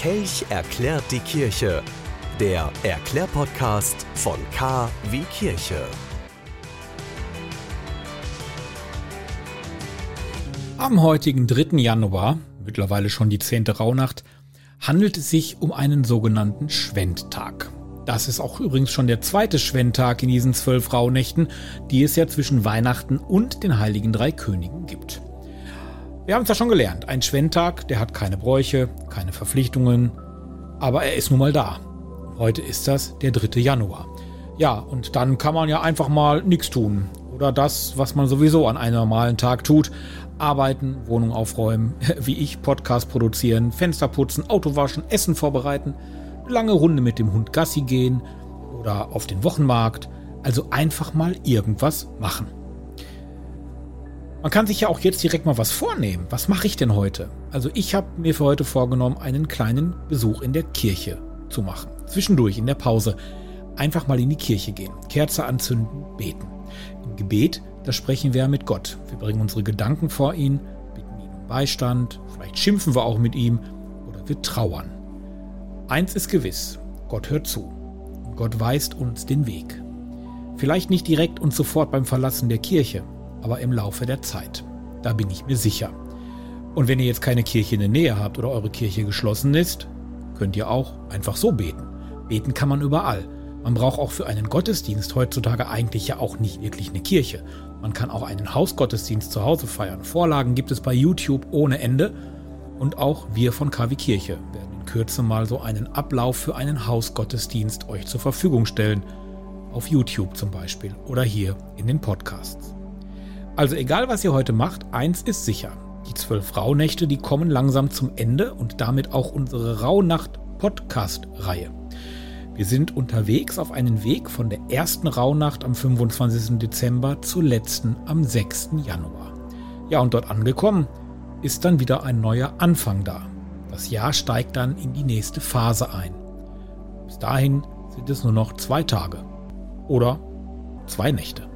Kelch erklärt die Kirche. Der Erklärpodcast von K wie Kirche. Am heutigen 3. Januar, mittlerweile schon die 10. Rauhnacht, handelt es sich um einen sogenannten Schwendtag. Das ist auch übrigens schon der zweite Schwendtag in diesen zwölf Rauhnächten, die es ja zwischen Weihnachten und den Heiligen Drei Königen gibt. Wir haben es ja schon gelernt, ein Schwendtag, der hat keine Bräuche, keine Verpflichtungen, aber er ist nun mal da. Heute ist das der 3. Januar. Ja, und dann kann man ja einfach mal nichts tun. Oder das, was man sowieso an einem normalen Tag tut. Arbeiten, Wohnung aufräumen, wie ich, Podcast produzieren, Fenster putzen, Auto waschen, Essen vorbereiten – lange Runde mit dem Hund Gassi gehen oder auf den Wochenmarkt. Also einfach mal irgendwas machen. Man kann sich ja auch jetzt direkt mal was vornehmen. Was mache ich denn heute? Also ich habe mir für heute vorgenommen, einen kleinen Besuch in der Kirche zu machen. Zwischendurch in der Pause einfach mal in die Kirche gehen, Kerze anzünden, beten. Im Gebet, da sprechen wir mit Gott. Wir bringen unsere Gedanken vor ihn, bitten ihn um Beistand, vielleicht schimpfen wir auch mit ihm oder wir trauern. Eins ist gewiss, Gott hört zu. Gott weist uns den Weg. Vielleicht nicht direkt und sofort beim Verlassen der Kirche, aber im Laufe der Zeit. Da bin ich mir sicher. Und wenn ihr jetzt keine Kirche in der Nähe habt oder eure Kirche geschlossen ist, könnt ihr auch einfach so beten. Beten kann man überall. Man braucht auch für einen Gottesdienst heutzutage eigentlich ja auch nicht wirklich eine Kirche. Man kann auch einen Hausgottesdienst zu Hause feiern. Vorlagen gibt es bei YouTube ohne Ende. Und auch wir von KW Kirche werden Kürze mal so einen Ablauf für einen Hausgottesdienst euch zur Verfügung stellen. Auf YouTube zum Beispiel oder hier in den Podcasts. Also egal was ihr heute macht, eins ist sicher. Die zwölf Rauhnächte, die kommen langsam zum Ende und damit auch unsere Rauhnacht-Podcast-Reihe. Wir sind unterwegs auf einen Weg von der ersten Rauhnacht am 25. Dezember zur letzten am 6. Januar. Ja, und dort angekommen ist dann wieder ein neuer Anfang da. Das Jahr steigt dann in die nächste Phase ein. Bis dahin sind es nur noch zwei Tage oder zwei Nächte.